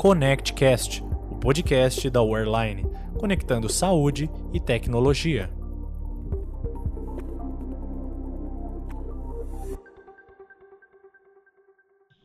ConnectCast, o podcast da Wearline, conectando saúde e tecnologia.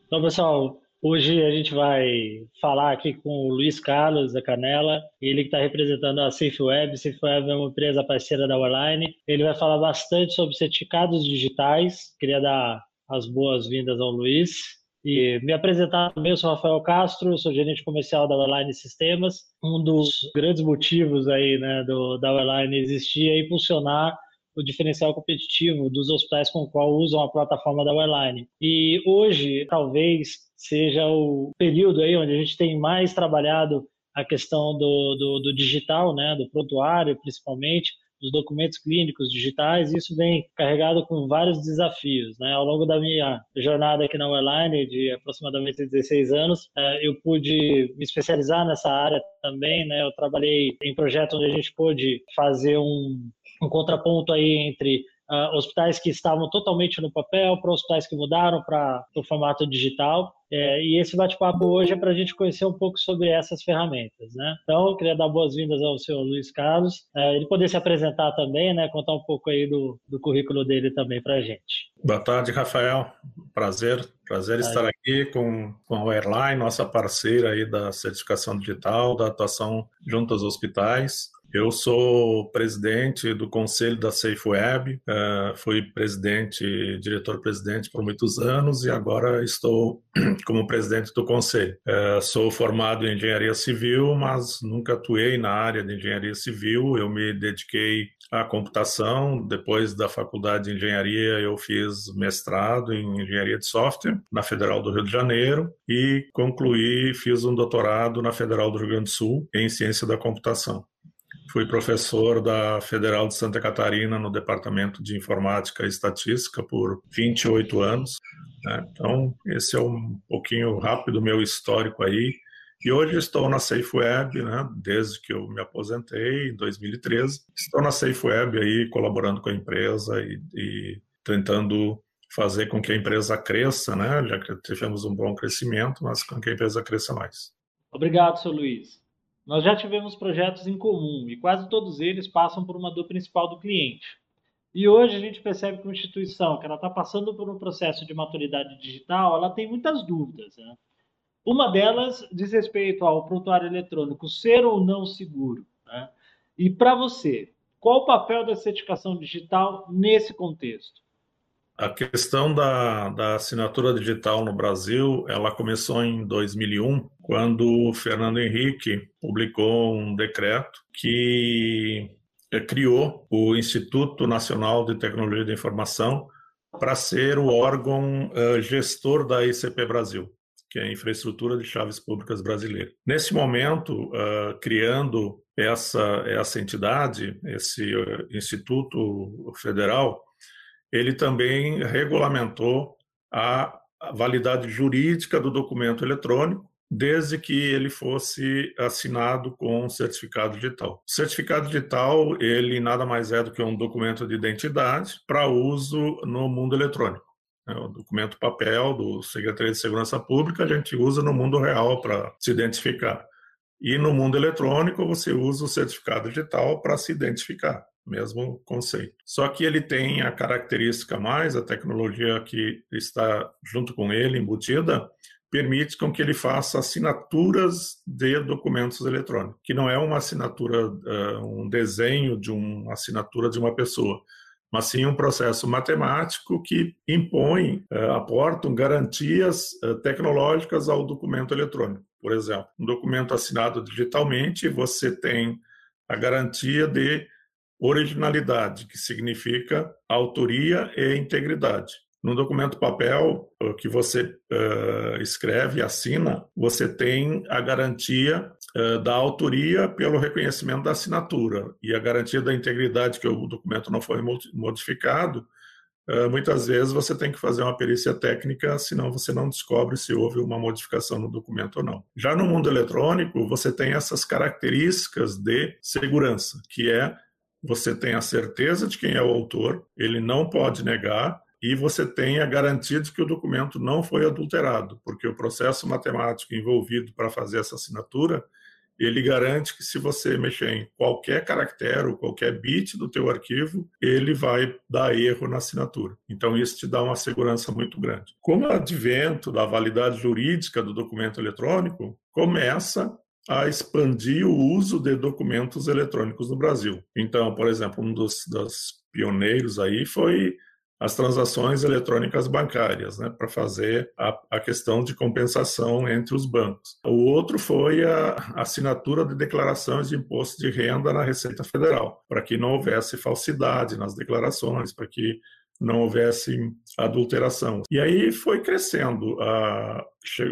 Então, pessoal, hoje a gente vai falar aqui com o Luiz Carlos da Canela, ele que está representando a SafeWeb. SafeWeb é uma empresa parceira da Wearline. Ele vai falar bastante sobre certificados digitais. Queria dar as boas-vindas ao Luiz. E me apresentar também, eu sou Rafael Castro, sou gerente comercial da Online Sistemas. Um dos grandes motivos aí, né, do, da Online existir é impulsionar o diferencial competitivo dos hospitais com o qual usam a plataforma da Online. E hoje, talvez, seja o período aí onde a gente tem mais trabalhado a questão do, do, do digital, né, do prontuário, principalmente, dos documentos clínicos digitais, isso vem carregado com vários desafios. Né? Ao longo da minha jornada aqui na Airline, de aproximadamente 16 anos, eh, eu pude me especializar nessa área também. Né? Eu trabalhei em projetos onde a gente pôde fazer um, um contraponto aí entre uh, hospitais que estavam totalmente no papel para hospitais que mudaram para o formato digital. É, e esse bate-papo hoje é para a gente conhecer um pouco sobre essas ferramentas, né? Então, eu queria dar boas-vindas ao senhor Luiz Carlos, é, ele poder se apresentar também, né? Contar um pouco aí do, do currículo dele também para a gente. Boa tarde, Rafael. Prazer, prazer estar aqui com, com a Airline, nossa parceira aí da certificação digital, da atuação junto aos hospitais. Eu sou presidente do conselho da SafeWeb, uh, fui presidente, diretor-presidente por muitos anos e agora estou como presidente do conselho. Uh, sou formado em engenharia civil, mas nunca atuei na área de engenharia civil. Eu me dediquei à computação. Depois da faculdade de engenharia, eu fiz mestrado em engenharia de software na Federal do Rio de Janeiro e concluí, fiz um doutorado na Federal do Rio Grande do Sul em ciência da computação. Fui professor da Federal de Santa Catarina no Departamento de Informática e Estatística por 28 anos. Né? Então, esse é um pouquinho rápido meu histórico aí. E hoje estou na SafeWeb, né, desde que eu me aposentei, em 2013. Estou na SafeWeb aí, colaborando com a empresa e, e tentando fazer com que a empresa cresça, né, já que tivemos um bom crescimento, mas com que a empresa cresça mais. Obrigado, seu Luiz. Nós já tivemos projetos em comum e quase todos eles passam por uma dor principal do cliente. E hoje a gente percebe que uma instituição que ela está passando por um processo de maturidade digital, ela tem muitas dúvidas. Né? Uma delas diz respeito ao prontuário eletrônico ser ou não seguro. Né? E para você, qual o papel da certificação digital nesse contexto? A questão da, da assinatura digital no Brasil, ela começou em 2001, quando o Fernando Henrique publicou um decreto que eh, criou o Instituto Nacional de Tecnologia da Informação para ser o órgão uh, gestor da ICP Brasil, que é a Infraestrutura de Chaves Públicas Brasileira. Nesse momento, uh, criando essa, essa entidade, esse uh, Instituto Federal, ele também regulamentou a validade jurídica do documento eletrônico, desde que ele fosse assinado com um certificado digital. O certificado digital, ele nada mais é do que um documento de identidade para uso no mundo eletrônico. É o documento papel do Secretaria de Segurança Pública a gente usa no mundo real para se identificar. E no mundo eletrônico você usa o certificado digital para se identificar mesmo conceito. Só que ele tem a característica mais, a tecnologia que está junto com ele, embutida, permite com que ele faça assinaturas de documentos eletrônicos, que não é uma assinatura, uh, um desenho de uma assinatura de uma pessoa, mas sim um processo matemático que impõe, uh, aportam garantias uh, tecnológicas ao documento eletrônico. Por exemplo, um documento assinado digitalmente, você tem a garantia de originalidade, que significa autoria e integridade. No documento papel que você uh, escreve e assina, você tem a garantia uh, da autoria pelo reconhecimento da assinatura e a garantia da integridade, que o documento não foi modificado. Uh, muitas vezes você tem que fazer uma perícia técnica, senão você não descobre se houve uma modificação no documento ou não. Já no mundo eletrônico, você tem essas características de segurança, que é você tem a certeza de quem é o autor, ele não pode negar, e você tem a garantia de que o documento não foi adulterado, porque o processo matemático envolvido para fazer essa assinatura ele garante que se você mexer em qualquer caractere ou qualquer bit do teu arquivo, ele vai dar erro na assinatura. Então isso te dá uma segurança muito grande. Com o advento da validade jurídica do documento eletrônico, começa a expandir o uso de documentos eletrônicos no Brasil. Então, por exemplo, um dos, dos pioneiros aí foi as transações eletrônicas bancárias, né, para fazer a, a, questão de compensação entre os bancos. O outro foi a assinatura de declarações de imposto de renda na Receita Federal, para que não houvesse falsidade nas declarações, para que não houvesse adulteração. E aí foi crescendo. A,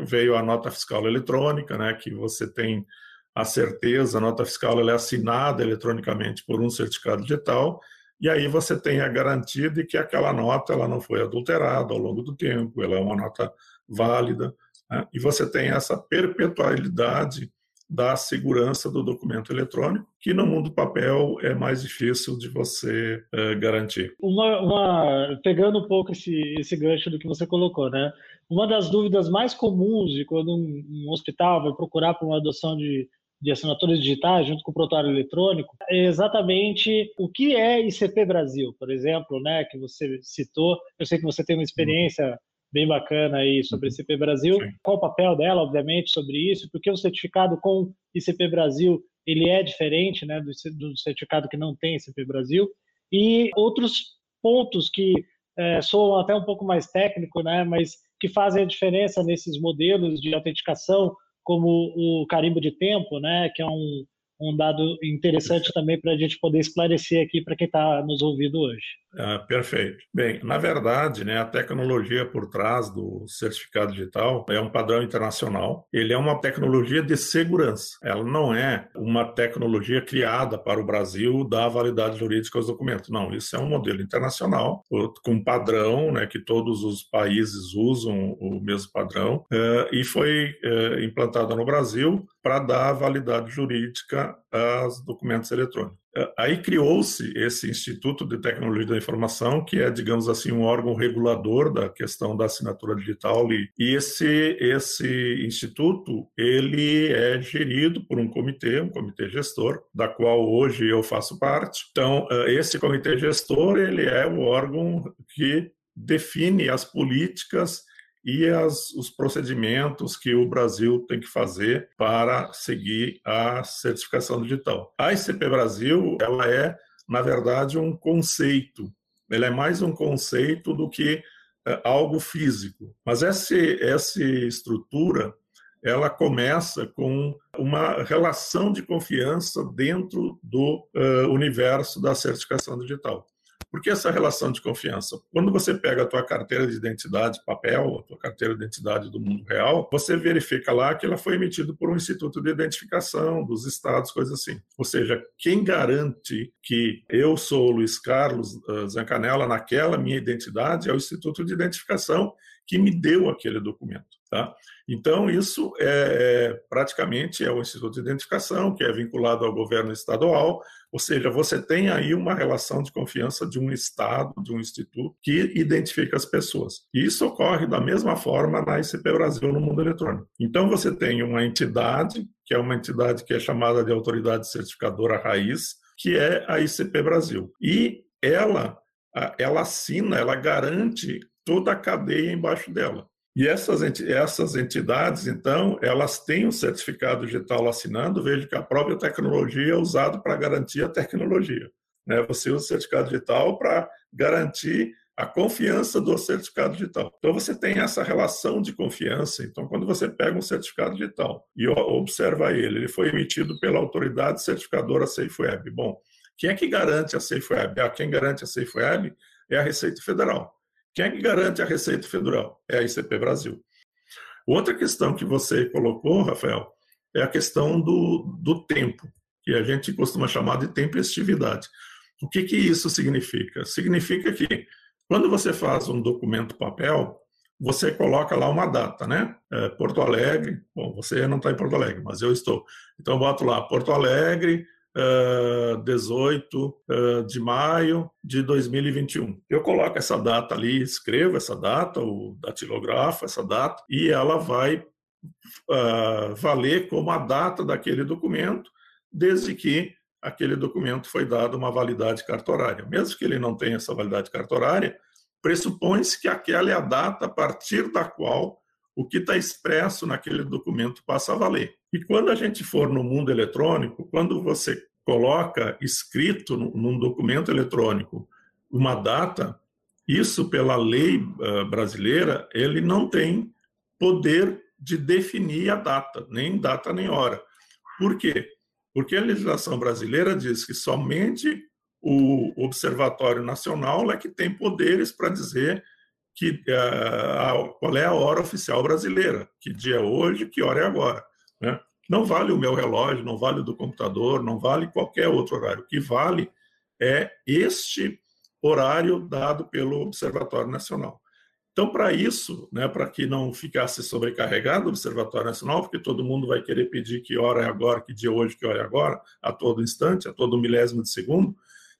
veio a nota fiscal eletrônica, né, que você tem a certeza, a nota fiscal é assinada eletronicamente por um certificado digital, e aí você tem a garantia de que aquela nota ela não foi adulterada ao longo do tempo, ela é uma nota válida, né? e você tem essa perpetualidade da segurança do documento eletrônico, que no mundo papel é mais difícil de você é, garantir. Uma, uma, pegando um pouco esse, esse gancho do que você colocou, né? Uma das dúvidas mais comuns de quando um, um hospital vai procurar por uma adoção de de assinaturas digitais junto com o protótipo eletrônico, é exatamente o que é ICP Brasil, por exemplo, né, que você citou. Eu sei que você tem uma experiência bem bacana aí sobre uhum. ICP Brasil. Sim. Qual o papel dela, obviamente, sobre isso? Porque o certificado com ICP Brasil ele é diferente, né, do, do certificado que não tem ICP Brasil. E outros pontos que é, soam até um pouco mais técnico, né, mas que fazem a diferença nesses modelos de autenticação como o carimbo de tempo, né, que é um, um dado interessante também para a gente poder esclarecer aqui para quem está nos ouvindo hoje. Ah, perfeito. Bem, na verdade, né, a tecnologia por trás do certificado digital é um padrão internacional. Ele é uma tecnologia de segurança. Ela não é uma tecnologia criada para o Brasil da validade jurídica aos documentos. Não, isso é um modelo internacional com padrão, né, que todos os países usam o mesmo padrão eh, e foi eh, implantada no Brasil para dar validade jurídica aos documentos eletrônicos. Aí criou-se esse Instituto de Tecnologia da Informação, que é, digamos assim, um órgão regulador da questão da assinatura digital. E esse, esse instituto, ele é gerido por um comitê, um comitê gestor, da qual hoje eu faço parte. Então, esse comitê gestor, ele é o órgão que define as políticas e as, os procedimentos que o Brasil tem que fazer para seguir a certificação digital. A ICP Brasil, ela é, na verdade, um conceito. Ela é mais um conceito do que é, algo físico. Mas essa, essa estrutura, ela começa com uma relação de confiança dentro do uh, universo da certificação digital. Por que essa relação de confiança? Quando você pega a tua carteira de identidade papel, a tua carteira de identidade do mundo real, você verifica lá que ela foi emitida por um instituto de identificação dos estados, coisas assim. Ou seja, quem garante que eu sou Luiz Carlos uh, Zancanella naquela minha identidade é o instituto de identificação que me deu aquele documento. Tá? Então, isso é, é, praticamente é o Instituto de Identificação, que é vinculado ao governo estadual, ou seja, você tem aí uma relação de confiança de um Estado, de um instituto, que identifica as pessoas. E isso ocorre da mesma forma na ICP Brasil no mundo eletrônico. Então, você tem uma entidade, que é uma entidade que é chamada de Autoridade Certificadora Raiz, que é a ICP Brasil. E ela, ela assina, ela garante toda a cadeia embaixo dela. E essas, essas entidades, então, elas têm o um certificado digital assinando, veja que a própria tecnologia é usada para garantir a tecnologia. Né? Você usa o certificado digital para garantir a confiança do certificado digital. Então, você tem essa relação de confiança. Então, quando você pega um certificado digital e observa ele, ele foi emitido pela autoridade certificadora SafeWeb. Bom, quem é que garante a SafeWeb? Ah, quem garante a SafeWeb é a Receita Federal. Quem é que garante a Receita Federal? É a ICP Brasil. Outra questão que você colocou, Rafael, é a questão do, do tempo, que a gente costuma chamar de tempestividade. O que, que isso significa? Significa que quando você faz um documento papel, você coloca lá uma data, né? É, Porto Alegre, bom, você não está em Porto Alegre, mas eu estou. Então, eu boto lá Porto Alegre, 18 uh, de maio de 2021. Eu coloco essa data ali, escrevo essa data, o datilografo essa data, e ela vai uh, valer como a data daquele documento, desde que aquele documento foi dado uma validade cartorária. Mesmo que ele não tenha essa validade cartorária, pressupõe-se que aquela é a data a partir da qual o que está expresso naquele documento passa a valer. E quando a gente for no mundo eletrônico, quando você coloca escrito num documento eletrônico uma data, isso pela lei uh, brasileira, ele não tem poder de definir a data, nem data nem hora. Por quê? Porque a legislação brasileira diz que somente o Observatório Nacional é que tem poderes para dizer que uh, qual é a hora oficial brasileira, que dia é hoje, que hora é agora. Né? Não vale o meu relógio, não vale o do computador, não vale qualquer outro horário. O que vale é este horário dado pelo Observatório Nacional. Então, para isso, né, para que não ficasse sobrecarregado o Observatório Nacional, porque todo mundo vai querer pedir que hora é agora, que dia é hoje, que hora é agora, a todo instante, a todo milésimo de segundo,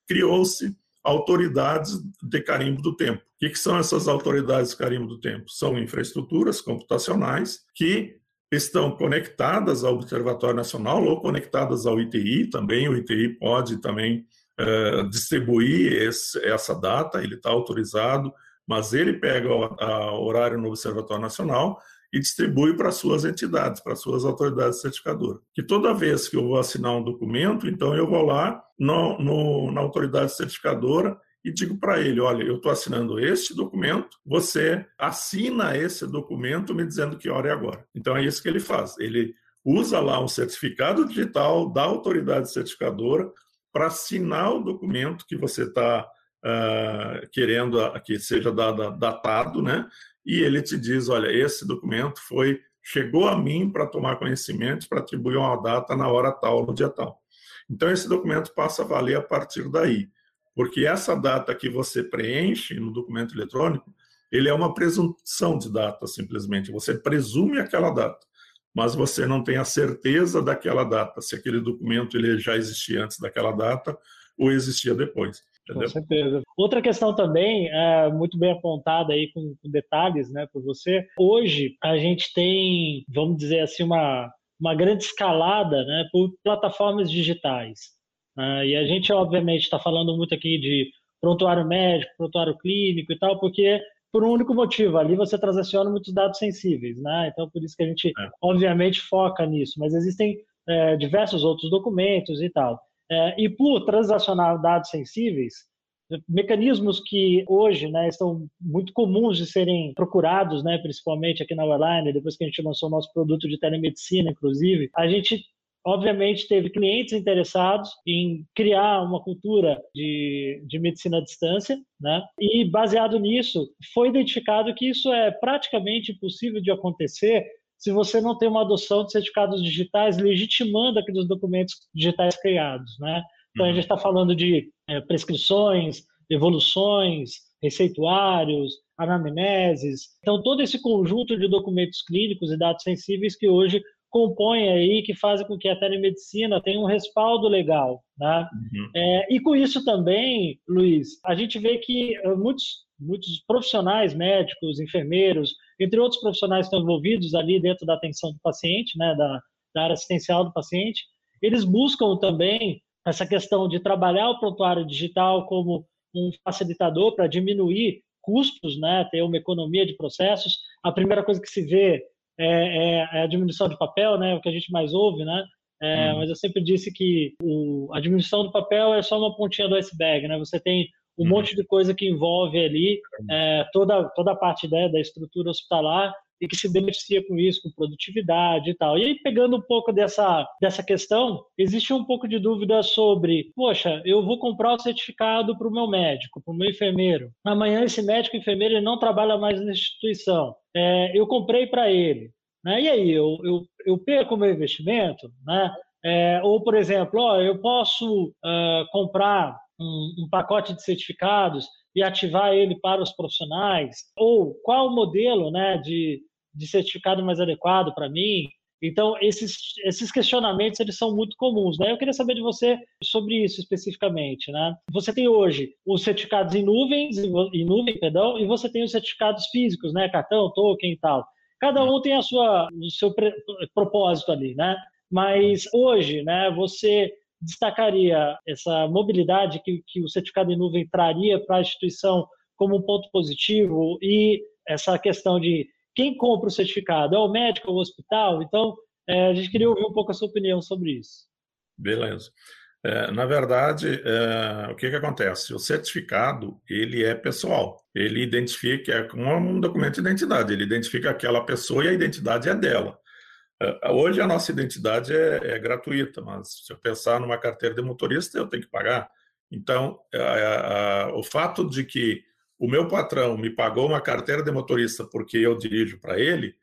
criou-se autoridades de carimbo do tempo. O que, que são essas autoridades de carimbo do tempo? São infraestruturas computacionais que estão conectadas ao Observatório Nacional ou conectadas ao ITI também. O ITI pode também uh, distribuir esse, essa data, ele está autorizado, mas ele pega o horário no Observatório Nacional e distribui para suas entidades, para suas autoridades certificadoras. Que toda vez que eu vou assinar um documento, então eu vou lá no, no, na autoridade certificadora e digo para ele: olha, eu estou assinando este documento, você assina esse documento me dizendo que hora é agora. Então é isso que ele faz. Ele usa lá um certificado digital da autoridade certificadora para assinar o documento que você está uh, ah, querendo que seja dado, datado, né? E ele te diz, olha, esse documento foi chegou a mim para tomar conhecimento, para atribuir uma data na hora tal, no dia tal. Então esse documento passa a valer a partir daí, porque essa data que você preenche no documento eletrônico, ele é uma presunção de data simplesmente, você presume aquela data, mas você não tem a certeza daquela data, se aquele documento ele já existia antes daquela data ou existia depois. Entendeu? Com certeza. Outra questão também, é, muito bem apontada aí com, com, detalhes né, por você. Hoje a gente tem, vamos dizer assim, uma, uma grande escalada né, por plataformas digitais. Né? E a gente, obviamente, está falando muito aqui de prontuário médico, prontuário clínico e tal, porque por um único motivo, ali você transaciona muitos dados sensíveis, né? Então, por isso que a gente, é. obviamente, foca nisso. Mas existem é, diversos outros documentos e tal. É, e por transacionar dados sensíveis, mecanismos que hoje né, estão muito comuns de serem procurados, né, principalmente aqui na Wellline, depois que a gente lançou o nosso produto de telemedicina, inclusive, a gente obviamente teve clientes interessados em criar uma cultura de, de medicina à distância, né? E baseado nisso, foi identificado que isso é praticamente impossível de acontecer se você não tem uma adoção de certificados digitais legitimando aqueles documentos digitais criados, né? Então, a uhum. gente está falando de é, prescrições, evoluções, receituários, anamneses. Então, todo esse conjunto de documentos clínicos e dados sensíveis que hoje compõem aí, que fazem com que a telemedicina tenha um respaldo legal. Né? Uhum. É, e com isso também, Luiz, a gente vê que eh, muitos, muitos profissionais médicos, enfermeiros, entre outros profissionais que estão envolvidos ali dentro da atenção do paciente, né, da, da área assistencial do paciente, eles buscam também essa questão de trabalhar o prontuário digital como um facilitador para diminuir custos, né, ter uma economia de processos. A primeira coisa que se vê é, é, é a diminuição de papel, né, o que a gente mais ouve, né, é, hum. mas eu sempre disse que o, a diminuição do papel é só uma pontinha do iceberg, né, você tem um uhum. monte de coisa que envolve ali é, toda, toda a parte né, da estrutura hospitalar e que se beneficia com isso, com produtividade e tal. E aí, pegando um pouco dessa, dessa questão, existe um pouco de dúvida sobre, poxa, eu vou comprar o certificado para o meu médico, para o meu enfermeiro. Amanhã esse médico enfermeiro ele não trabalha mais na instituição. É, eu comprei para ele. Né? E aí, eu, eu, eu perco o meu investimento? Né? É, ou, por exemplo, ó, eu posso uh, comprar um, um pacote de certificados e ativar ele para os profissionais? Ou qual o modelo né, de, de certificado mais adequado para mim? Então, esses, esses questionamentos, eles são muito comuns, né? Eu queria saber de você sobre isso especificamente, né? Você tem hoje os certificados em nuvens, em nuvem, perdão, e você tem os certificados físicos, né? Cartão, token e tal. Cada um tem a sua, o seu propósito ali, né? Mas hoje, né, você destacaria essa mobilidade que, que o certificado em nuvem traria para a instituição como um ponto positivo e essa questão de quem compra o certificado? É o médico ou o hospital? Então, é, a gente queria ouvir um pouco a sua opinião sobre isso. Beleza. É, na verdade, é, o que, que acontece? O certificado ele é pessoal. Ele identifica, é como um documento de identidade. Ele identifica aquela pessoa e a identidade é dela. É, hoje a nossa identidade é, é, gratuita, mas se eu pensar numa carteira de motorista, eu tenho que pagar. Então, é, o fato de que o meu patrão me pagou uma carteira de motorista porque eu dirijo para ele,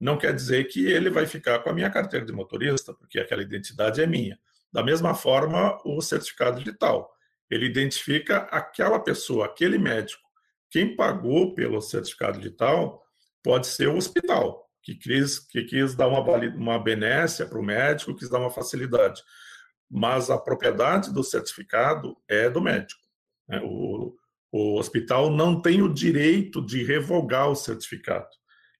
não quer dizer que ele vai ficar com a minha carteira de motorista, porque aquela identidade é minha. Da mesma forma, o certificado digital. Ele identifica aquela pessoa, aquele médico. Quem pagou pelo certificado digital pode ser o hospital, que quis, que quis dar uma, uma benécia para o médico, quis dar uma facilidade. Mas a propriedade do certificado é do médico. Né? O, o hospital não tem o direito de revogar o certificado.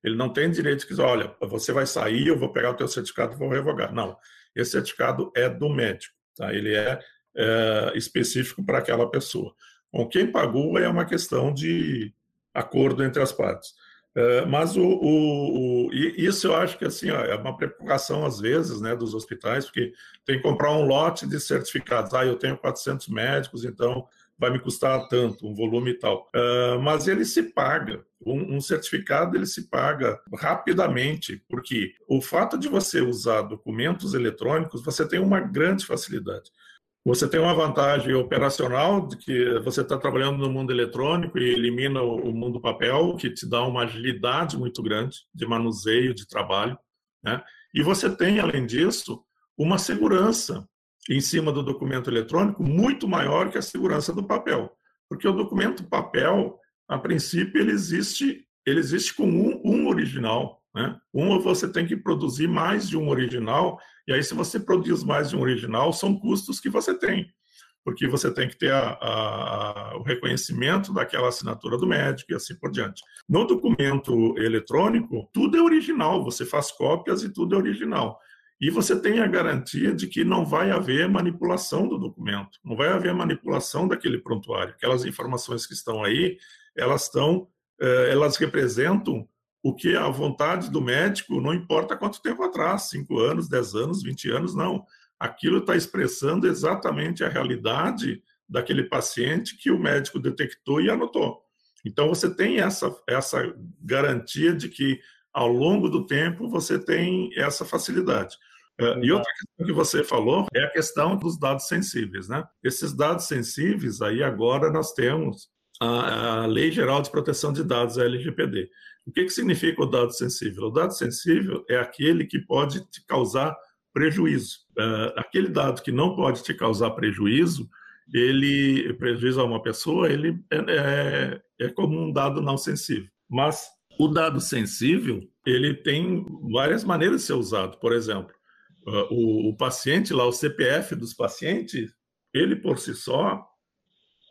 Ele não tem direito de dizer, olha, você vai sair, eu vou pegar o teu certificado e vou revogar. Não, esse certificado é do médico, tá? ele é, é específico para aquela pessoa. Bom, quem pagou é uma questão de acordo entre as partes. É, mas o, o, o, isso eu acho que assim é uma preocupação às vezes né, dos hospitais, porque tem que comprar um lote de certificados. Ah, eu tenho 400 médicos, então vai me custar tanto, um volume e tal. Uh, mas ele se paga. Um, um, certificado ele se paga rapidamente, porque o fato de você usar documentos eletrônicos, você tem uma grande facilidade. Você tem uma vantagem operacional de que você está trabalhando no mundo eletrônico e elimina o mundo papel, que te dá uma agilidade muito grande de manuseio, de trabalho. Né? E você tem, além disso, uma segurança em cima do documento eletrônico muito maior que a segurança do papel. Porque o documento papel, a princípio, ele existe, ele existe com um, um original. Né? Um, você tem que produzir mais de um original, e aí, se você produz mais de um original, são custos que você tem. Porque você tem que ter a, a, o reconhecimento daquela assinatura do médico e assim por diante. No documento eletrônico, tudo é original, você faz cópias e tudo é original. E você tem a garantia de que não vai haver manipulação do documento, não vai haver manipulação daquele prontuário. Aquelas informações que estão aí, elas estão, elas representam o que a vontade do médico, não importa quanto tempo atrás, 5 anos, 10 anos, 20 anos, não. Aquilo está expressando exatamente a realidade daquele paciente que o médico detectou e anotou. Então, você tem essa, essa garantia de que, ao longo do tempo, você tem essa facilidade. Uh, e outra questão que você falou é a questão dos dados sensíveis, né? Esses dados sensíveis, aí agora nós temos a, a Lei Geral de Proteção de Dados, a LGPD. O que, que significa o dado sensível? O dado sensível é aquele que pode te causar prejuízo. Uh, aquele dado que não pode te causar prejuízo, ele prejuízo a uma pessoa, ele é, é, é como um dado não sensível. Mas o dado sensível, ele tem várias maneiras de ser usado. Por exemplo, ah, o, o paciente lá, o CPF dos pacientes, ele por si só,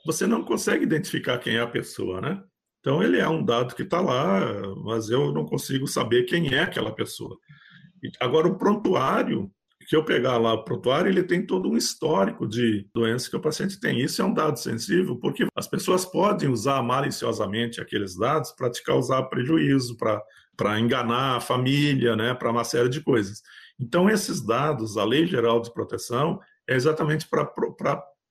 você não consegue identificar quem é a pessoa, né? Então ele é um dado que está lá, mas eu não consigo saber quem é aquela pessoa. Agora o prontuário, que eu pegar lá o prontuário, ele tem todo um histórico de doenças que o paciente tem. Isso é um dado sensível, porque as pessoas podem usar maliciosamente aqueles dados para te causar prejuízo, para enganar a família, né, para uma série de coisas. Então, esses dados, a Lei Geral de Proteção, é exatamente para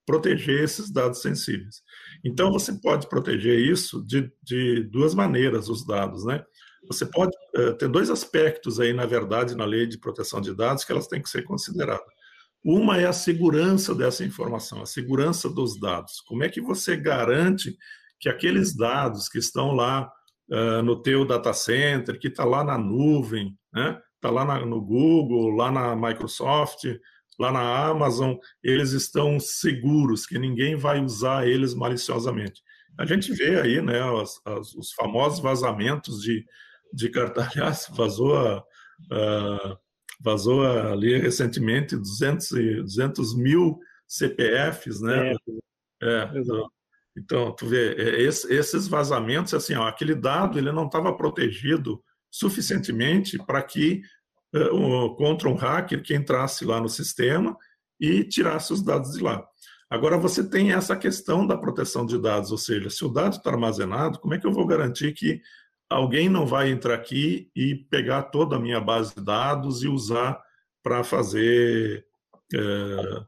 proteger esses dados sensíveis. Então, você pode proteger isso de, de duas maneiras, os dados, né? Você pode uh, ter dois aspectos aí, na verdade, na lei de proteção de dados que elas têm que ser consideradas. Uma é a segurança dessa informação, a segurança dos dados. Como é que você garante que aqueles dados que estão lá uh, no teu data center, que está lá na nuvem, né? está lá na, no Google, lá na Microsoft, lá na Amazon, eles estão seguros, que ninguém vai usar eles maliciosamente. A gente vê aí né, as, as, os famosos vazamentos de, de. Aliás, vazou a, a, vazou ali recentemente 200, 200 mil CPFs, né? É, é então, tu vê, é, esses vazamentos, assim, ó, aquele dado ele não estava protegido suficientemente para que contra um hacker que entrasse lá no sistema e tirasse os dados de lá. Agora você tem essa questão da proteção de dados, ou seja, se o dado está armazenado, como é que eu vou garantir que alguém não vai entrar aqui e pegar toda a minha base de dados e usar para fazer é,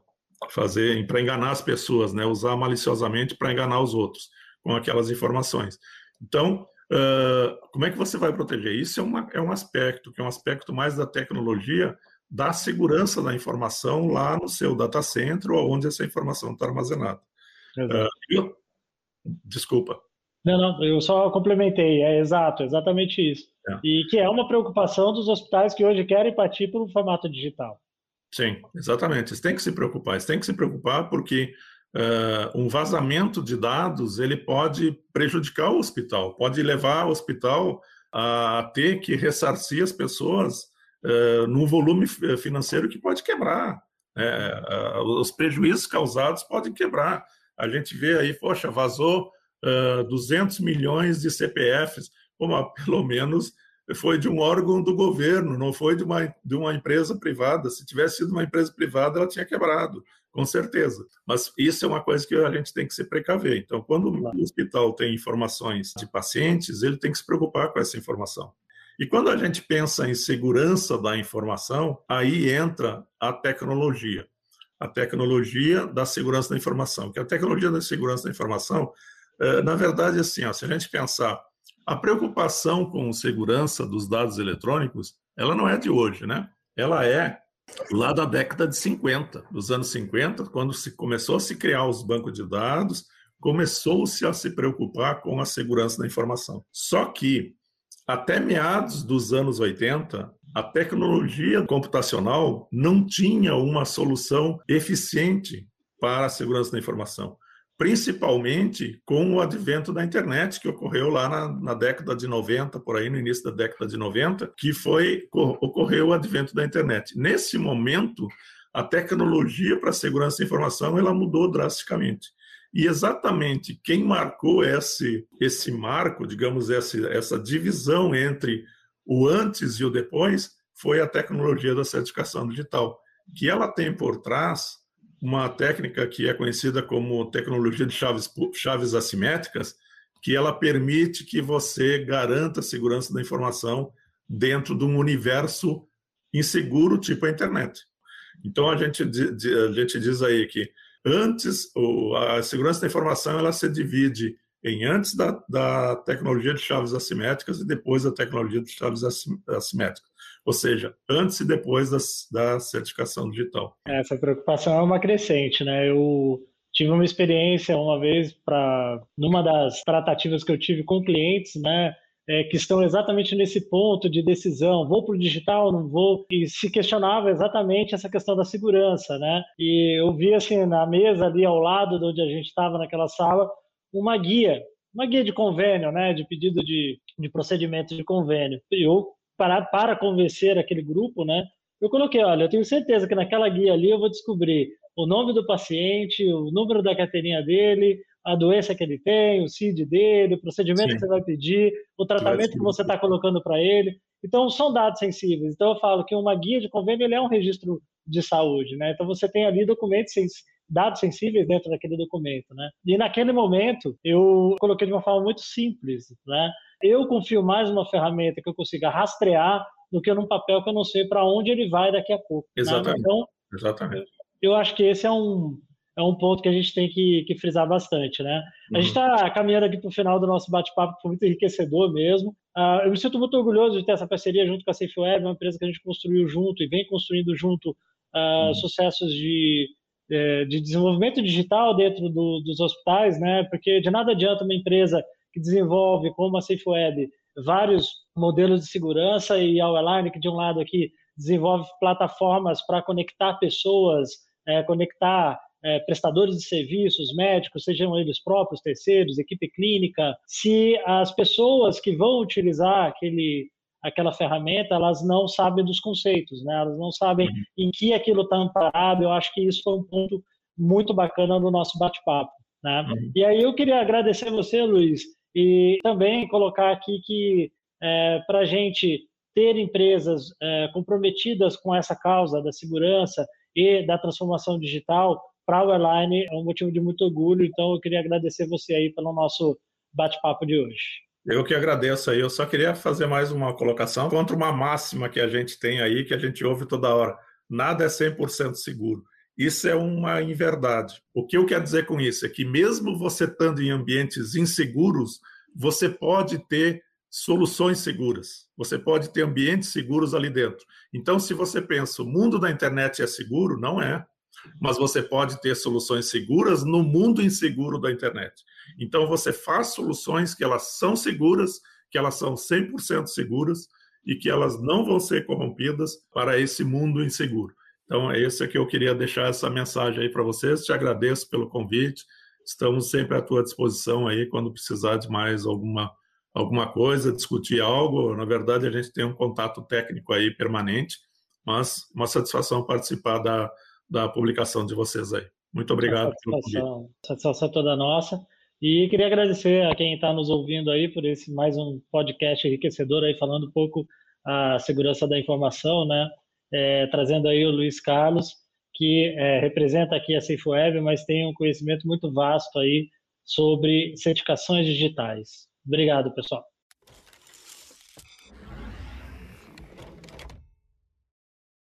fazer para enganar as pessoas, né? Usar maliciosamente para enganar os outros com aquelas informações. Então, uh, como é que você vai proteger? Isso é, uma, é um aspecto que é um aspecto mais da tecnologia da segurança da informação lá no seu data center ou onde essa informação está armazenada. Uh, eu, desculpa. Não, não, eu só complementei, é exato, exatamente isso. É. E que é uma preocupação dos hospitais que hoje querem partir para o formato digital. Sim, exatamente. Eles têm que se preocupar, eles têm que se preocupar porque uh, um vazamento de dados ele pode prejudicar o hospital, pode levar o hospital a ter que ressarcir as pessoas uh, num volume financeiro que pode quebrar. Né? Uh, os prejuízos causados podem quebrar. A gente vê aí, poxa, vazou uh, 200 milhões de CPFs, Bom, pelo menos foi de um órgão do governo, não foi de uma, de uma empresa privada. Se tivesse sido uma empresa privada, ela tinha quebrado, com certeza. Mas isso é uma coisa que a gente tem que se precaver. Então, quando o hospital tem informações de pacientes, ele tem que se preocupar com essa informação. E quando a gente pensa em segurança da informação, aí entra a tecnologia. A tecnologia da segurança da informação. Que a tecnologia da segurança da informação, eh, na verdade, assim, ó, se a gente pensar a preocupação com segurança dos dados eletrônicos, ela não é de hoje, né? Ela é lá da década de 50, dos anos 50, quando se começou a se criar os bancos de dados, começou-se a se preocupar com a segurança da informação. Só que até meados dos anos 80, a tecnologia computacional não tinha uma solução eficiente para a segurança da informação principalmente com o advento da internet, que ocorreu lá na, na, década de 90, por aí no início da década de 90, que foi ocorreu o advento da internet. Nesse momento, a tecnologia para segurança da informação ela mudou drasticamente. E exatamente quem marcou esse, esse marco, digamos, essa, essa divisão entre o antes e o depois, foi a tecnologia da certificação digital, que ela tem por trás uma técnica que é conhecida como tecnologia de chaves, chaves assimétricas, que ela permite que você garanta a segurança da informação dentro de um universo inseguro, tipo a internet. Então, a gente, a gente diz aí que antes, a segurança da informação ela se divide em antes da, da tecnologia de chaves assimétricas e depois da tecnologia de chaves assimétricas ou seja, antes e depois das, da certificação digital. Essa preocupação é uma crescente, né? Eu tive uma experiência uma vez para numa das tratativas que eu tive com clientes, né? É, que estão exatamente nesse ponto de decisão, vou para o digital, não vou, e se questionava exatamente essa questão da segurança, né? E eu vi assim na mesa ali ao lado de onde a gente estava naquela sala uma guia, uma guia de convênio, né? De pedido de, de procedimento de convênio. E eu para, para convencer aquele grupo, né? Eu coloquei, olha, eu tenho certeza que naquela guia ali eu vou descobrir o nome do paciente, o número da carteirinha dele, a doença que ele tem, o CID dele, o procedimento Sim. que você vai pedir, o tratamento que você está colocando para ele. Então, são dados sensíveis. Então, eu falo que uma guia de convênio ele é um registro de saúde, né? Então, você tem ali documentos, dados sensíveis dentro daquele documento, né? E naquele momento, eu coloquei de uma forma muito simples, né? Eu confio mais numa ferramenta que eu consiga rastrear do que num papel que eu não sei para onde ele vai daqui a pouco. Né? Exatamente. Né? Então, Exatamente. Eu acho que esse é um, é um ponto que a gente tem que, que frisar bastante, né? A uhum. gente está caminhando aqui para o final do nosso bate-papo, foi muito enriquecedor mesmo. Uh, eu me sinto muito orgulhoso de ter essa parceria junto com a SafeWeb, uma empresa que a gente construiu junto e vem construindo junto uh, uhum. sucessos de, é, de desenvolvimento digital dentro do, dos hospitais, né? Porque de nada adianta uma empresa que desenvolve, como a SafeWeb, vários modelos de segurança e a Airline, que de um lado aqui desenvolve plataformas para conectar pessoas, é, conectar é, prestadores de serviços, médicos, sejam eles próprios, terceiros, equipe clínica, se as pessoas que vão utilizar aquele, aquela ferramenta, elas não sabem dos conceitos, né? Elas não sabem uhum. em que aquilo está amparado. Eu acho que isso foi um ponto muito bacana do nosso bate-papo, né? Uhum. E aí eu queria agradecer você, Luiz, e também colocar aqui que é, para a gente ter empresas é, comprometidas com essa causa da segurança e da transformação digital, para o Airline é um motivo de muito orgulho. Então, eu queria agradecer você aí pelo nosso bate-papo de hoje. Eu que agradeço aí. Eu só queria fazer mais uma colocação contra uma máxima que a gente tem aí, que a gente ouve toda hora. Nada é 100% seguro. Isso é uma inverdade. O que eu quero dizer com isso é que mesmo você estando em ambientes inseguros, você pode ter soluções seguras. Você pode ter ambientes seguros ali dentro. Então, se você pensa, o mundo da internet é seguro, não é mas você pode ter soluções seguras no mundo inseguro da internet. Então você faz soluções que elas são seguras, que elas são 100% seguras e que elas não vão ser corrompidas para esse mundo inseguro. Então é isso que eu queria deixar essa mensagem aí para vocês. Te agradeço pelo convite. Estamos sempre à tua disposição aí quando precisar de mais alguma alguma coisa, discutir algo. Na verdade, a gente tem um contato técnico aí permanente, mas uma satisfação participar da da publicação de vocês aí. Muito obrigado. Satisfação, satisfação toda nossa. E queria agradecer a quem está nos ouvindo aí por esse mais um podcast enriquecedor aí falando um pouco a segurança da informação, né? É, trazendo aí o Luiz Carlos, que é, representa aqui a SafeWeb, mas tem um conhecimento muito vasto aí sobre certificações digitais. Obrigado, pessoal.